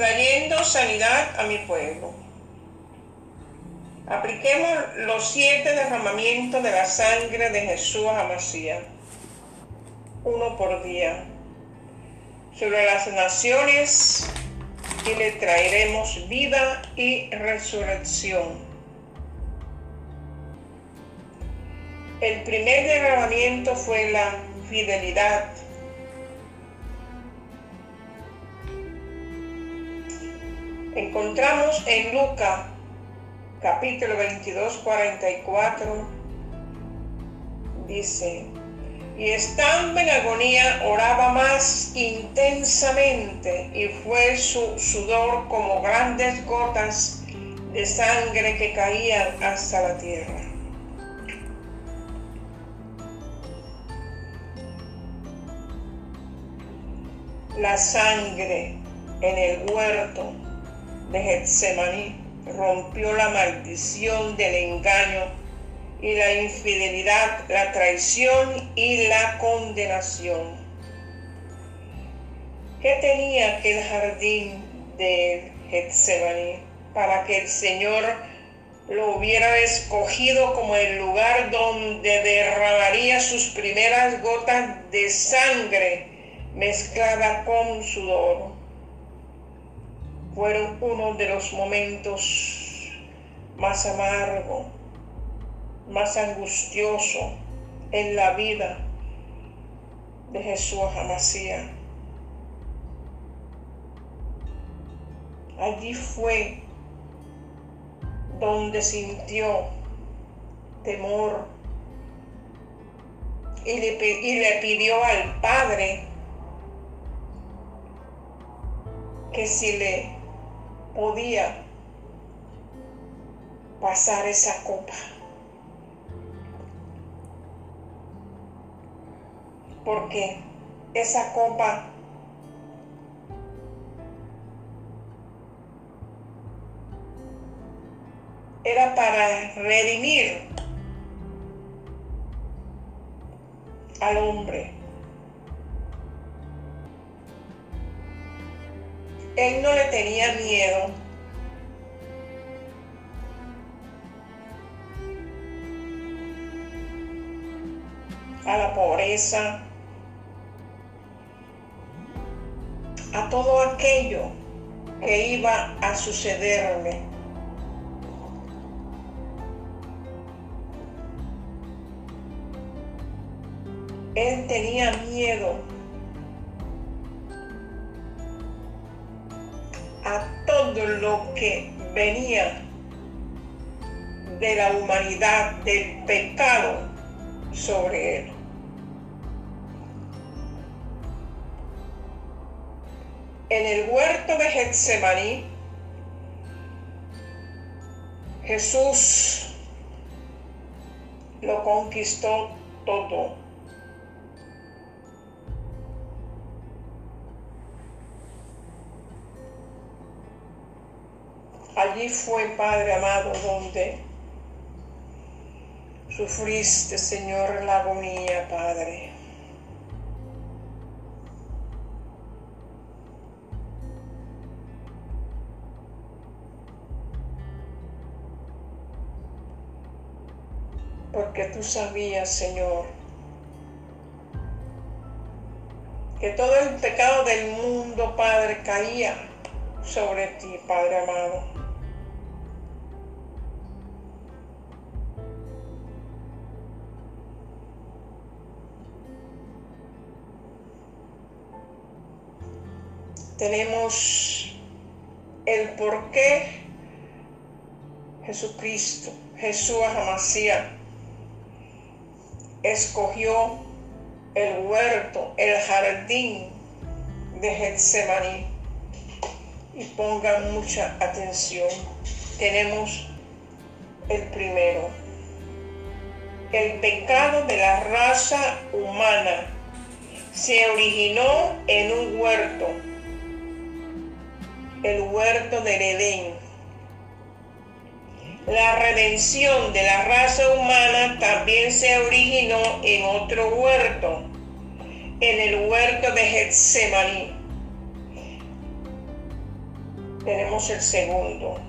trayendo sanidad a mi pueblo. Apliquemos los siete derramamientos de la sangre de Jesús Amasía, uno por día, sobre las naciones y le traeremos vida y resurrección. El primer derramamiento fue la fidelidad. Encontramos en Lucas capítulo 22, 44, dice, y estando en agonía oraba más intensamente y fue su sudor como grandes gotas de sangre que caían hasta la tierra. La sangre en el huerto de Getsemaní rompió la maldición del engaño y la infidelidad, la traición y la condenación. ¿Qué tenía aquel jardín de Getsemaní para que el Señor lo hubiera escogido como el lugar donde derramaría sus primeras gotas de sangre mezclada con sudor? Fueron uno de los momentos más amargos más angustioso en la vida de Jesús Amasía. Allí fue donde sintió temor y le pidió al Padre que si le podía pasar esa copa. porque esa copa era para redimir al hombre. Él no le tenía miedo. A la pobreza, a todo aquello que iba a sucederme. Él tenía miedo lo que venía de la humanidad, del pecado sobre él. En el huerto de Getsemaní, Jesús lo conquistó todo. Fue, Padre amado, donde sufriste, Señor, la agonía, Padre. porque tú sabías, Señor, que todo el pecado del mundo, Padre, caía sobre ti, Padre amado. Tenemos el por qué Jesucristo, Jesús Amasía, escogió el huerto, el jardín de Getsemaní. Y pongan mucha atención. Tenemos el primero. El pecado de la raza humana se originó en un huerto, el huerto del Edén la redención de la raza humana también se originó en otro huerto, en el huerto de Getsemaní. tenemos el segundo.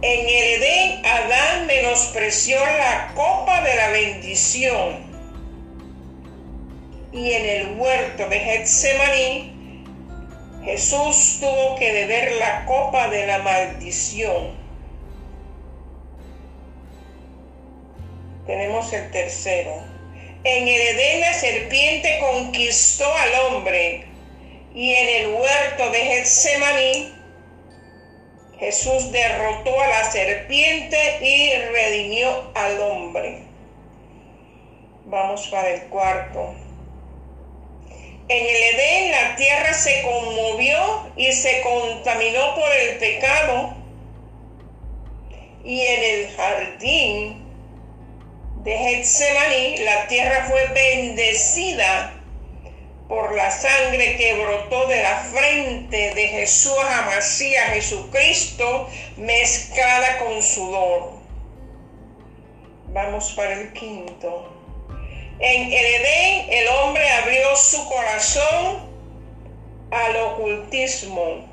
En el Edén, Adán menospreció la copa de la bendición. Y en el huerto de Getsemaní, Jesús tuvo que beber la copa de la maldición. Tenemos el tercero. En el Edén la serpiente conquistó al hombre y en el huerto de Getsemaní Jesús derrotó a la serpiente y redimió al hombre. Vamos para el cuarto. En el Edén la tierra se conmovió y se contaminó por el pecado. Y en el jardín de Getsemaní la tierra fue bendecida por la sangre que brotó de la frente de Jesús Amasía Jesucristo mezclada con sudor. Vamos para el quinto. En el Edén el hombre abrió su corazón al ocultismo,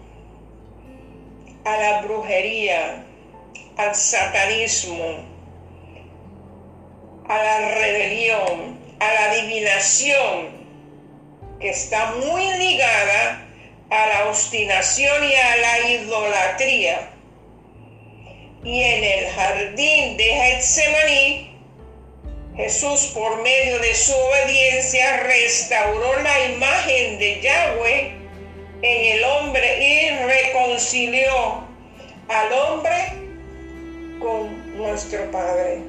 a la brujería, al satanismo, a la rebelión, a la adivinación, que está muy ligada a la obstinación y a la idolatría. Y en el jardín de Getsemaní, Jesús por medio de su obediencia restauró la imagen de Yahweh en el hombre y reconcilió al hombre con nuestro Padre,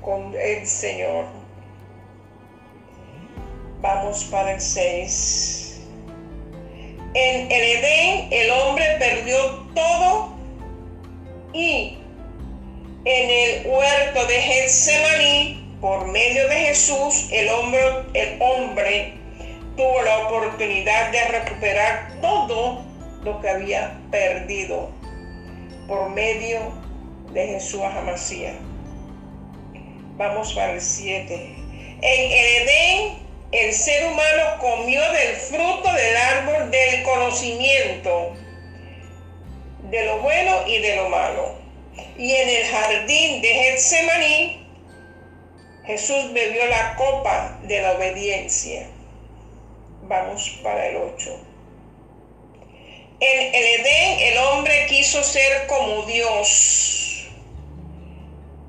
con el Señor. Vamos para el 6. En el Edén el hombre perdió todo y en el huerto de Getsemaní, por medio de Jesús, el hombre, el hombre tuvo la oportunidad de recuperar todo lo que había perdido por medio de Jesús Amasía. Vamos para el 7. En el Edén el ser humano comió del fruto del árbol del conocimiento de lo bueno y de lo malo. Y en el jardín de Getsemaní, Jesús bebió la copa de la obediencia. Vamos para el 8. En el Edén el hombre quiso ser como Dios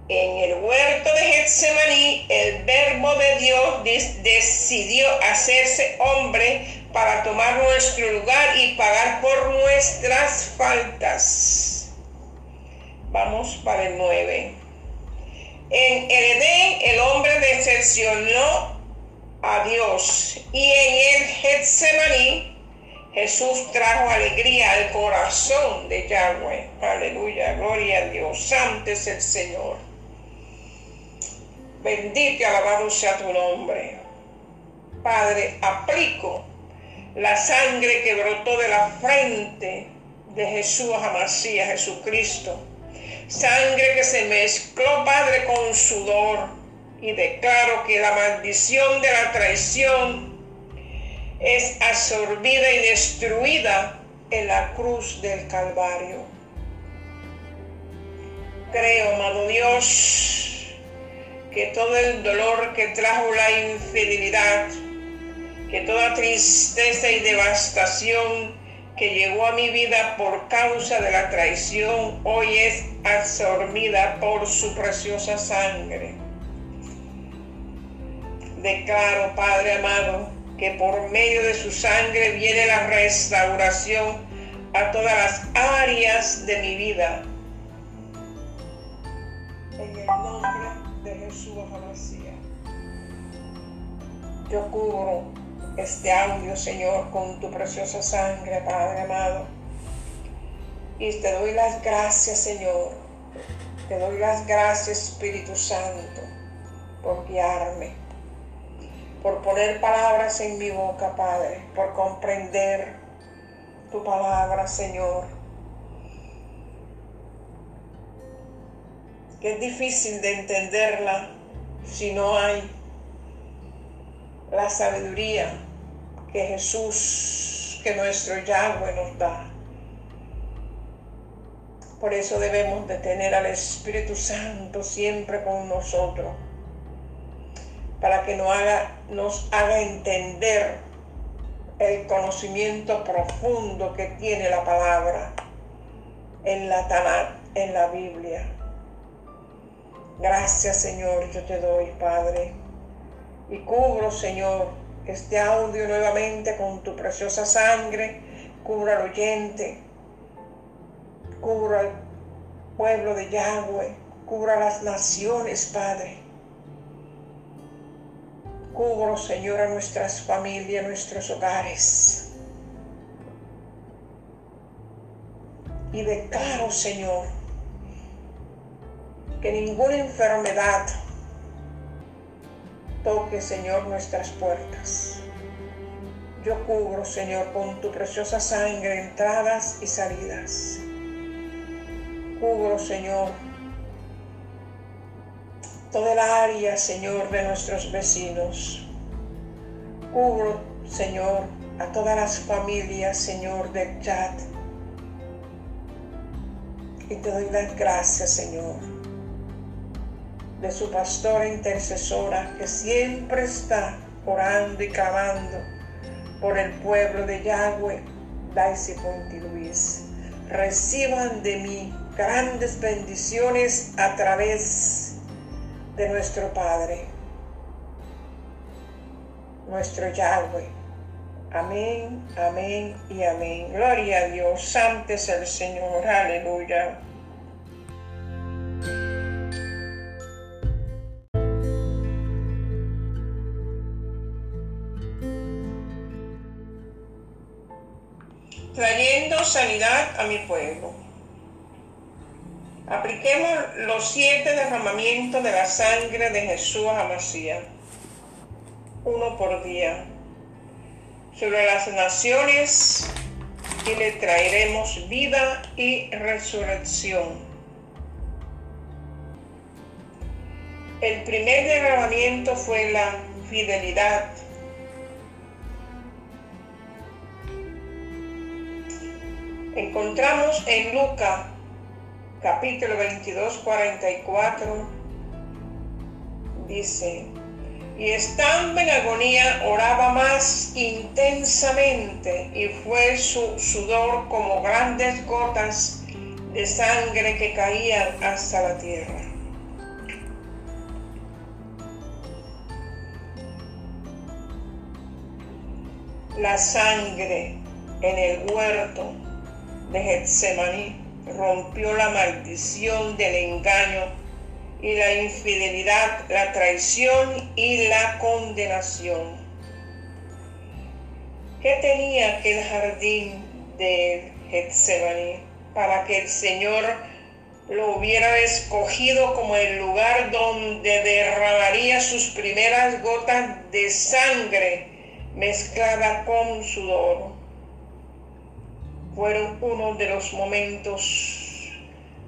en el huerto de Getsemaní, el verbo de Dios decidió hacerse hombre para tomar nuestro lugar y pagar por nuestras faltas. Vamos para el 9. En el Edén el hombre decepcionó a Dios y en el Getsemaní Jesús trajo alegría al corazón de Yahweh. Aleluya, gloria a Dios. Santo es el Señor. Bendito y alabado sea tu nombre. Padre, aplico la sangre que brotó de la frente de Jesús Amasías, Jesucristo. Sangre que se mezcló, Padre, con sudor. Y declaro que la maldición de la traición es absorbida y destruida en la cruz del Calvario. Creo, amado Dios, que todo el dolor que trajo la infidelidad, que toda tristeza y devastación que llegó a mi vida por causa de la traición, hoy es absorbida por su preciosa sangre. Declaro, Padre amado, que por medio de su sangre viene la restauración a todas las áreas de mi vida. En el nombre de Jesús Amasía. Yo cubro este audio, Señor, con tu preciosa sangre, Padre amado. Y te doy las gracias, Señor. Te doy las gracias, Espíritu Santo, por guiarme, por poner palabras en mi boca, Padre, por comprender tu palabra, Señor que es difícil de entenderla si no hay la sabiduría que Jesús, que nuestro Yahweh nos da. Por eso debemos de tener al Espíritu Santo siempre con nosotros, para que nos haga, nos haga entender el conocimiento profundo que tiene la palabra en la Tanat, en la Biblia. Gracias Señor, yo te doy, Padre. Y cubro, Señor, este audio nuevamente con tu preciosa sangre. Cubra al oyente, cubra al pueblo de Yahweh, cubra las naciones, Padre. Cubro, Señor, a nuestras familias, nuestros hogares. Y declaro, Señor, que ninguna enfermedad toque, Señor, nuestras puertas. Yo cubro, Señor, con tu preciosa sangre entradas y salidas. Cubro, Señor, toda el área, Señor, de nuestros vecinos. Cubro, Señor, a todas las familias, Señor, del chat. Y te doy las gracias, Señor, de su pastora intercesora que siempre está orando y clamando por el pueblo de Yahweh, Daisy Ponti Luis. Reciban de mí grandes bendiciones a través de nuestro Padre, nuestro Yahweh. Amén, amén y amén. Gloria a Dios. Santo es el Señor. Aleluya. Sanidad a mi pueblo. Apliquemos los siete derramamientos de la sangre de Jesús Amasía, uno por día, sobre las naciones y le traeremos vida y resurrección. El primer derramamiento fue la fidelidad. Encontramos en Lucas capítulo 22, 44, dice, y estando en agonía oraba más intensamente y fue su sudor como grandes gotas de sangre que caían hasta la tierra. La sangre en el huerto de Getsemaní rompió la maldición del engaño y la infidelidad, la traición y la condenación. ¿Qué tenía aquel jardín de Getsemaní para que el Señor lo hubiera escogido como el lugar donde derramaría sus primeras gotas de sangre mezclada con sudor? Fueron uno de los momentos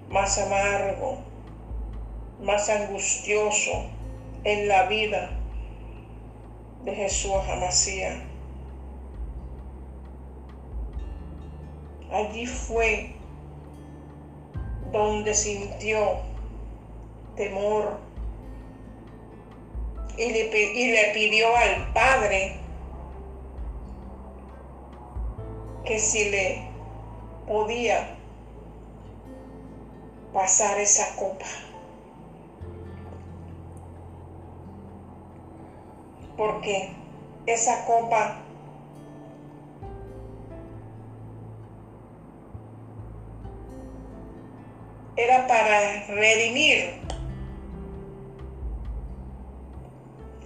más amargos, más angustiosos en la vida de Jesús Amasía. Allí fue donde sintió temor y le, y le pidió al Padre que si le podía pasar esa copa. Porque esa copa era para redimir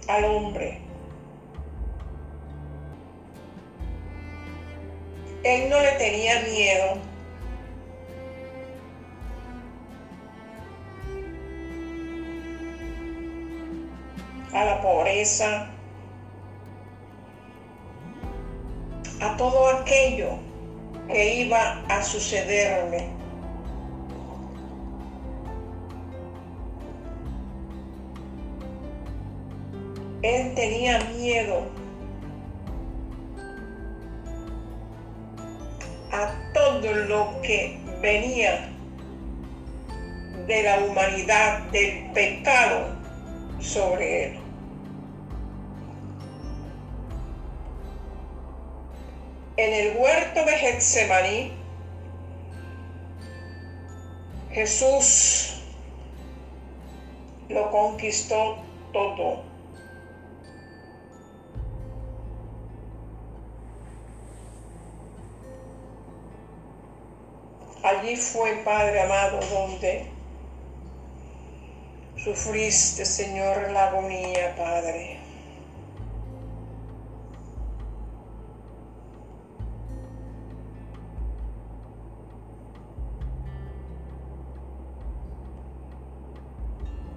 al hombre. Él no le tenía miedo. a la pobreza, a todo aquello que iba a sucederle. Él tenía miedo venía de la humanidad, del pecado sobre él. En el huerto de Getsemaní, Jesús lo conquistó todo. Allí fue, Padre amado, donde sufriste, Señor, la agonía, Padre.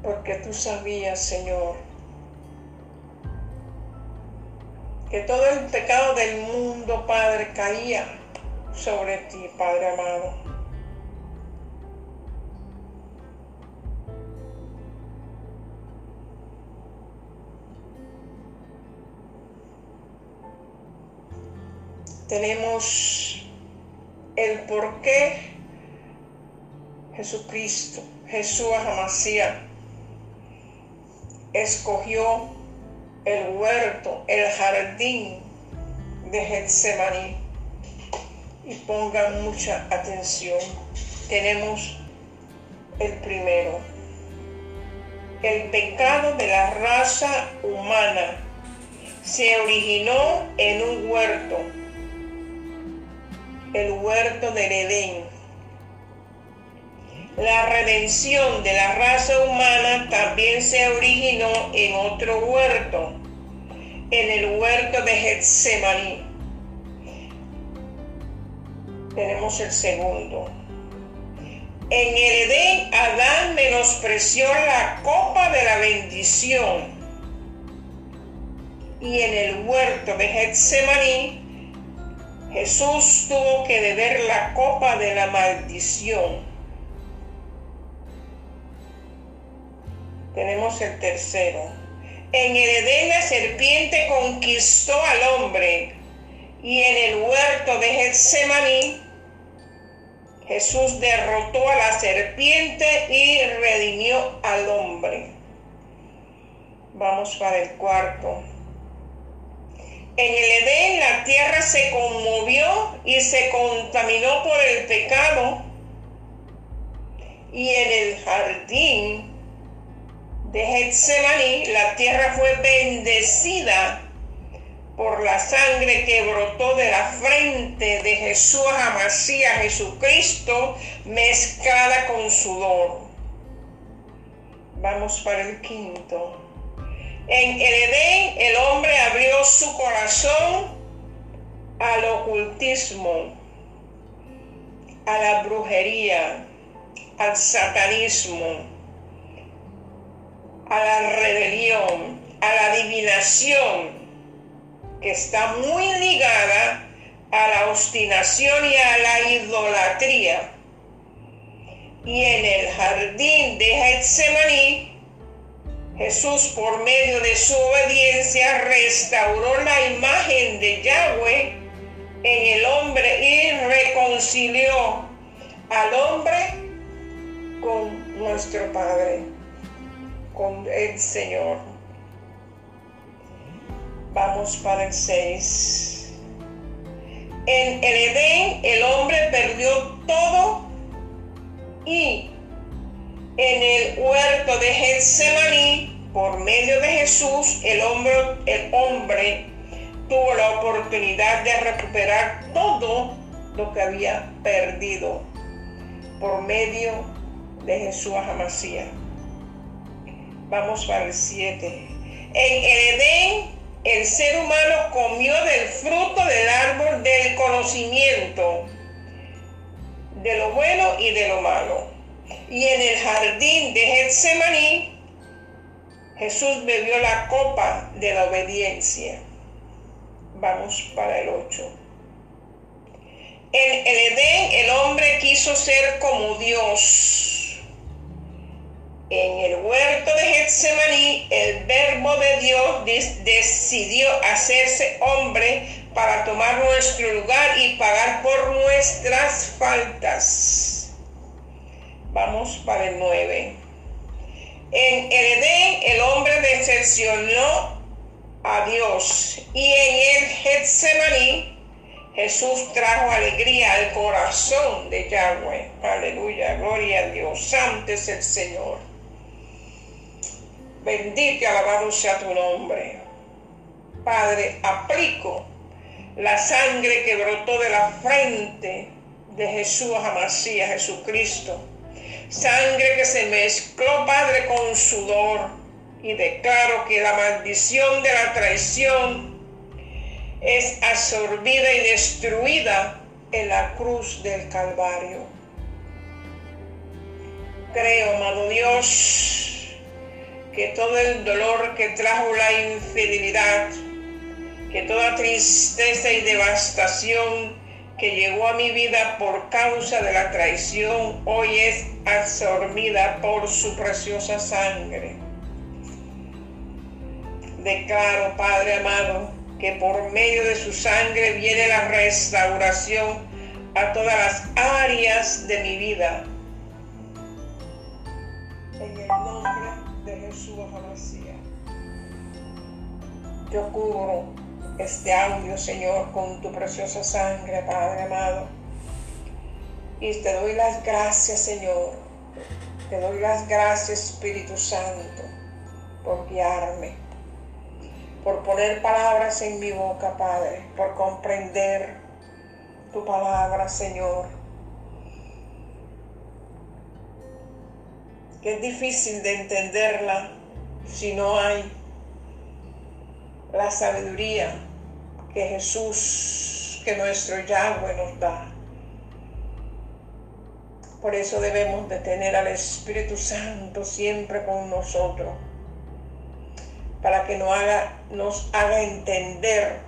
Porque tú sabías, Señor, que todo el pecado del mundo, Padre, caía sobre ti, Padre amado. Tenemos el por qué Jesucristo, Jesús Amasías, escogió el huerto, el jardín de Getsemaní. Y pongan mucha atención. Tenemos el primero. El pecado de la raza humana se originó en un huerto el huerto del Edén. La redención de la raza humana también se originó en otro huerto, en el huerto de Getsemaní. Tenemos el segundo. En el Edén, Adán menospreció la copa de la bendición. Y en el huerto de Getsemaní, Jesús tuvo que beber la copa de la maldición. Tenemos el tercero. En el Edén la serpiente conquistó al hombre y en el huerto de Getsemaní Jesús derrotó a la serpiente y redimió al hombre. Vamos para el cuarto. En el Edén la tierra se conmovió y se contaminó por el pecado. Y en el jardín de Getsemaní la tierra fue bendecida por la sangre que brotó de la frente de Jesús Amasías Jesucristo mezclada con sudor. Vamos para el quinto. En el Edén el hombre abrió su corazón al ocultismo, a la brujería, al satanismo, a la rebelión, a la adivinación, que está muy ligada a la obstinación y a la idolatría. Y en el jardín de Getsemaní Jesús por medio de su obediencia restauró la imagen de Yahweh en el hombre y reconcilió al hombre con nuestro Padre, con el Señor. Vamos para el 6. En el Edén el hombre perdió todo y en el huerto de Getsemaní, por medio de Jesús, el hombre, el hombre tuvo la oportunidad de recuperar todo lo que había perdido por medio de Jesús Amasía. Vamos para el 7. En el Edén, el ser humano comió del fruto del árbol del conocimiento, de lo bueno y de lo malo. Y en el jardín de Getsemaní, Jesús bebió la copa de la obediencia. Vamos para el 8. En el Edén el hombre quiso ser como Dios. En el huerto de Getsemaní el verbo de Dios decidió hacerse hombre para tomar nuestro lugar y pagar por nuestras faltas. Vamos para el 9. En el Edén el hombre decepcionó a Dios y en el Getsemaní Jesús trajo alegría al corazón de Yahweh. Aleluya, gloria a Dios. Santo es el Señor. Bendito y alabado sea tu nombre. Padre, aplico la sangre que brotó de la frente de Jesús Amasía, Jesucristo. Sangre que se mezcló, Padre, con sudor. Y declaro que la maldición de la traición es absorbida y destruida en la cruz del Calvario. Creo, amado Dios, que todo el dolor que trajo la infidelidad, que toda tristeza y devastación que llegó a mi vida por causa de la traición, hoy es absorbida por su preciosa sangre. Declaro, Padre amado, que por medio de su sangre viene la restauración a todas las áreas de mi vida. En el nombre de Jesús Amasía. Yo cubro este audio, Señor, con tu preciosa sangre, Padre amado. Y te doy las gracias, Señor. Te doy las gracias, Espíritu Santo, por guiarme, por poner palabras en mi boca, Padre, por comprender tu palabra, Señor. Que es difícil de entenderla si no hay la sabiduría que Jesús, que nuestro Yahweh nos da. Por eso debemos de tener al Espíritu Santo siempre con nosotros, para que nos haga, nos haga entender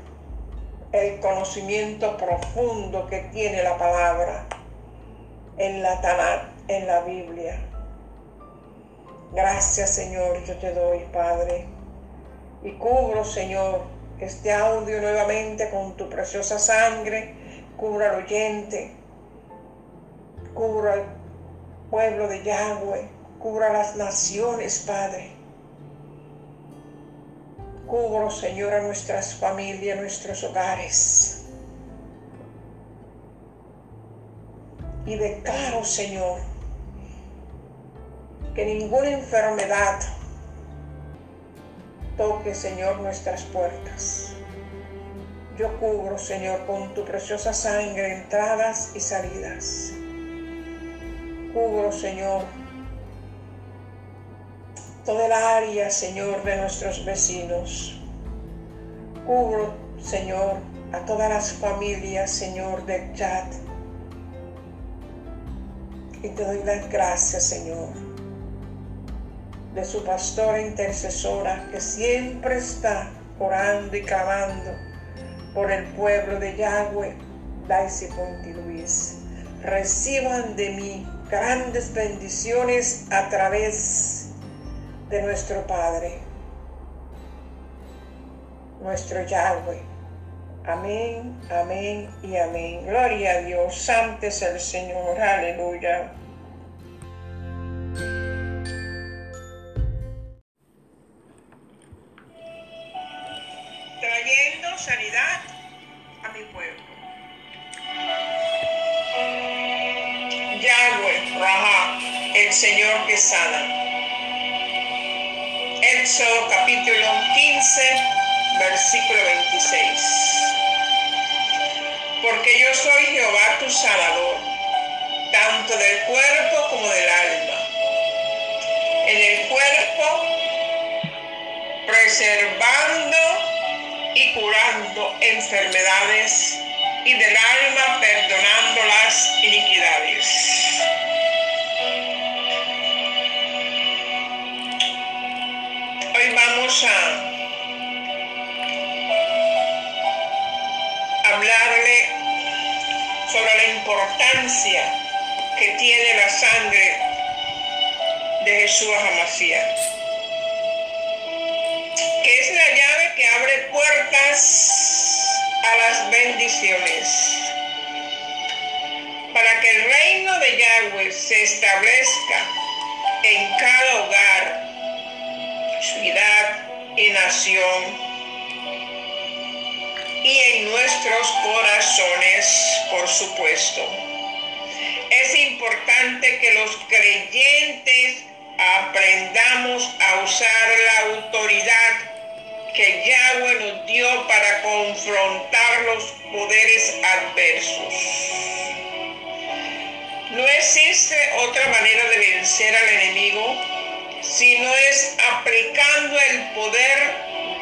el conocimiento profundo que tiene la palabra en la Tanat, en la Biblia. Gracias Señor, yo te doy, Padre. Y cubro, Señor, este audio nuevamente con tu preciosa sangre, cubra al oyente, cubra al pueblo de Yahweh, cubra las naciones, Padre. Cubro, Señor, a nuestras familias, nuestros hogares. Y declaro, Señor, que ninguna enfermedad Toque, Señor, nuestras puertas. Yo cubro, Señor, con tu preciosa sangre entradas y salidas. Cubro, Señor, toda el área, Señor, de nuestros vecinos. Cubro, Señor, a todas las familias, Señor, del chat. Y te doy las gracias, Señor de su pastora intercesora que siempre está orando y clamando por el pueblo de Yahweh, Daisy Ponti Luis. Reciban de mí grandes bendiciones a través de nuestro Padre, nuestro Yahweh. Amén, amén y amén. Gloria a Dios. Santo es el Señor. Aleluya. Sanidad a mi pueblo. Yahweh, Raha, el Señor que sana. Éxodo capítulo 15, versículo 26. Porque yo soy Jehová tu Salvador, tanto del cuerpo como del alma. En el cuerpo, preservando y curando enfermedades y del alma perdonando las iniquidades. Hoy vamos a hablarle sobre la importancia que tiene la sangre de Jesús Amasías. A las bendiciones. para que el reino de Yahweh se establezca en cada hogar, ciudad y nación y en nuestros corazones, por supuesto. Es importante que los creyentes aprendamos a usar la autoridad que Yahweh nos dio para confrontar los poderes adversos. No existe otra manera de vencer al enemigo si no es aplicando el poder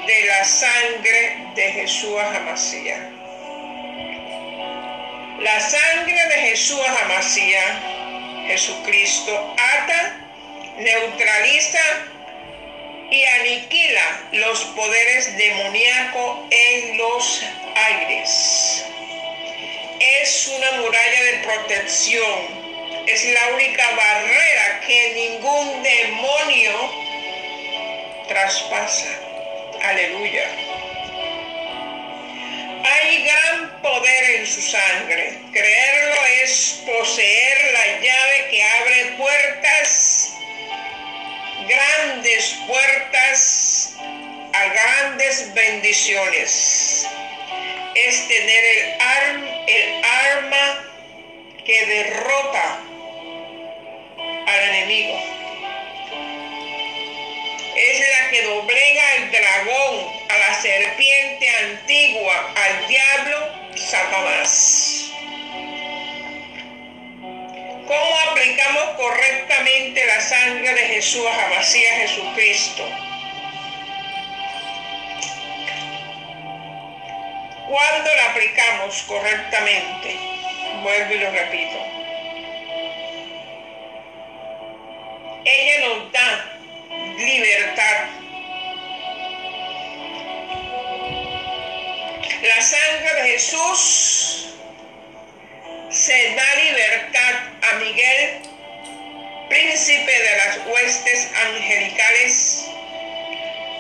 de la sangre de Jesús Amasía. La sangre de Jesús Amasía, Jesucristo, ata, neutraliza y aniquila los poderes demoníacos en los aires. Es una muralla de protección es la única barrera que ningún demonio traspasa. Aleluya. Hay gran poder en su sangre. Creerlo es poseer la llave que abre puertas, grandes puertas a grandes bendiciones. Es tener el, el arma que derrota al enemigo. Es la que doblega al dragón, a la serpiente antigua, al diablo, Satanás. ¿Cómo aplicamos correctamente la sangre de Jesús a Masías Jesucristo? ¿Cuándo la aplicamos correctamente? Vuelvo y lo repito ella nos da libertad. La sangre de Jesús se da libertad a Miguel, príncipe de las huestes angelicales,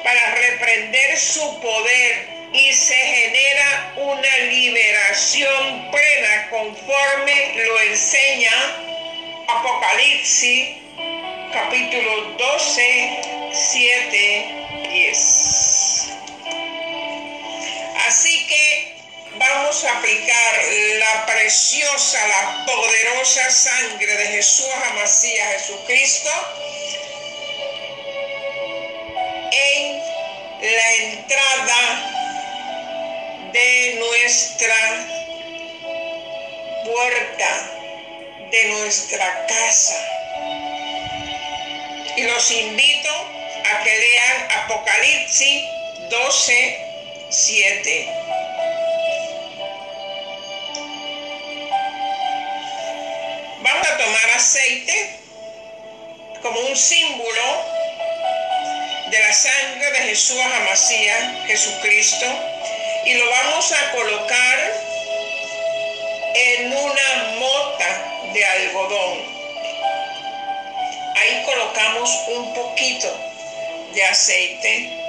para reprender su poder y se genera una liberación plena conforme lo enseña Apocalipsis capítulo 12, 7, 10. Así que vamos a aplicar la preciosa, la poderosa sangre de Jesús Amasías Jesucristo en la entrada de nuestra puerta, de nuestra casa y los invito a que lean Apocalipsis 12, 7. Vamos a tomar aceite como un símbolo de la sangre de Jesús Amasía, Jesucristo, y lo vamos a colocar en una mota de algodón. Ahí colocamos un poquito de aceite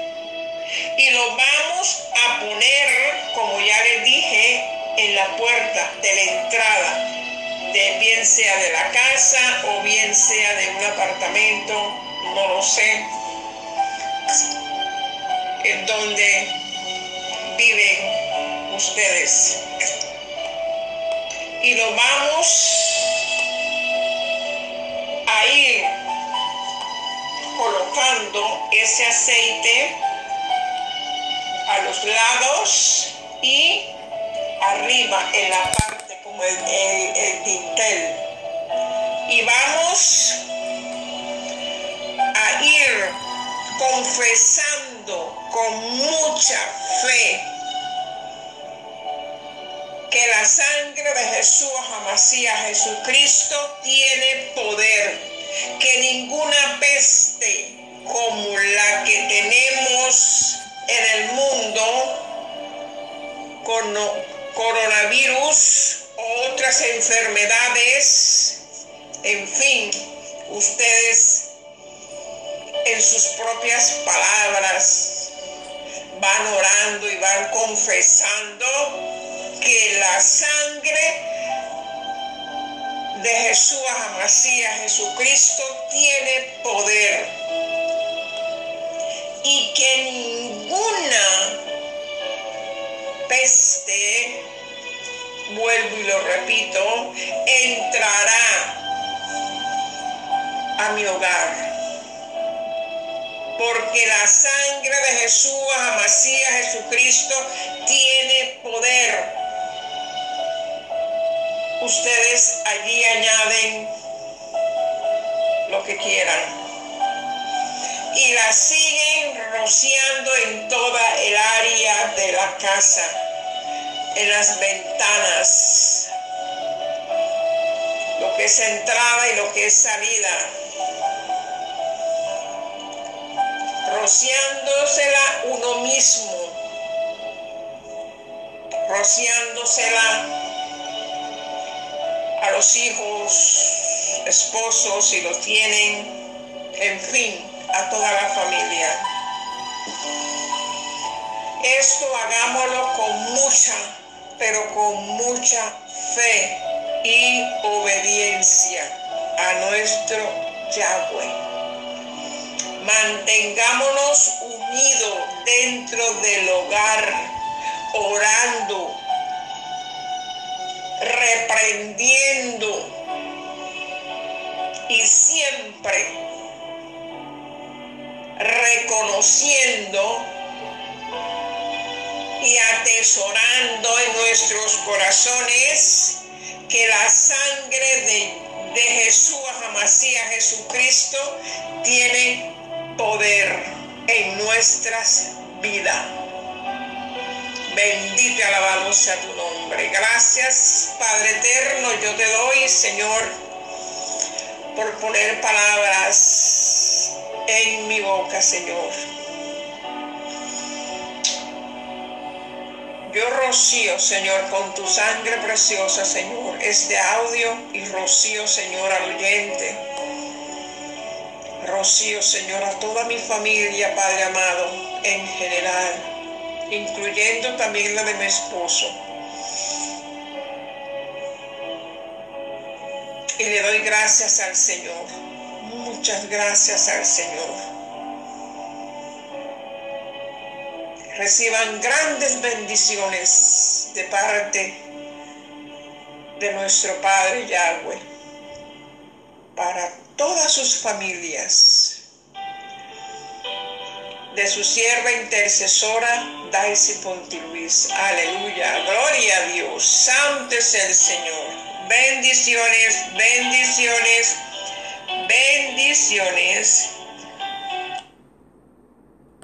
y lo vamos a poner, como ya les dije, en la puerta de la entrada, de bien sea de la casa o bien sea de un apartamento, no lo sé, en donde ustedes. Y lo vamos a ir colocando ese aceite a los lados y arriba en la parte como el, el, dintel. Y vamos a ir confesando con mucha fe que la sangre de Jesús Amasía Jesucristo tiene poder que ninguna peste como la que tenemos en el mundo, con coronavirus o otras enfermedades, en fin, ustedes en sus propias palabras van orando y van confesando que la sangre de Jesús Amasías, Jesucristo, tiene poder. Y que ninguna peste, vuelvo y lo repito, entrará a mi hogar. Porque la sangre de Jesús, Amasías, Jesucristo, tiene poder ustedes allí añaden lo que quieran. Y la siguen rociando en toda el área de la casa, en las ventanas, lo que es entrada y lo que es salida. Rociándosela uno mismo, rociándosela a los hijos, esposos, si lo tienen, en fin, a toda la familia. Esto hagámoslo con mucha, pero con mucha fe y obediencia a nuestro Yahweh. Mantengámonos unidos dentro del hogar, orando, reprendiendo y siempre reconociendo y atesorando en nuestros corazones que la sangre de, de Jesús, Amasías Jesucristo, tiene poder en nuestras vidas. Bendito y alabado sea tu nombre. Gracias, Padre eterno, yo te doy, Señor, por poner palabras en mi boca, Señor. Yo rocío, Señor, con tu sangre preciosa, Señor, este audio y rocío, Señor, al oyente. Rocío, Señor, a toda mi familia, Padre amado, en general incluyendo también la de mi esposo. Le doy gracias al Señor, muchas gracias al Señor. Reciban grandes bendiciones de parte de nuestro Padre Yahweh para todas sus familias de su sierva intercesora Daisy Pontiluis. Aleluya, gloria a Dios. Santo es el Señor. Bendiciones, bendiciones, bendiciones.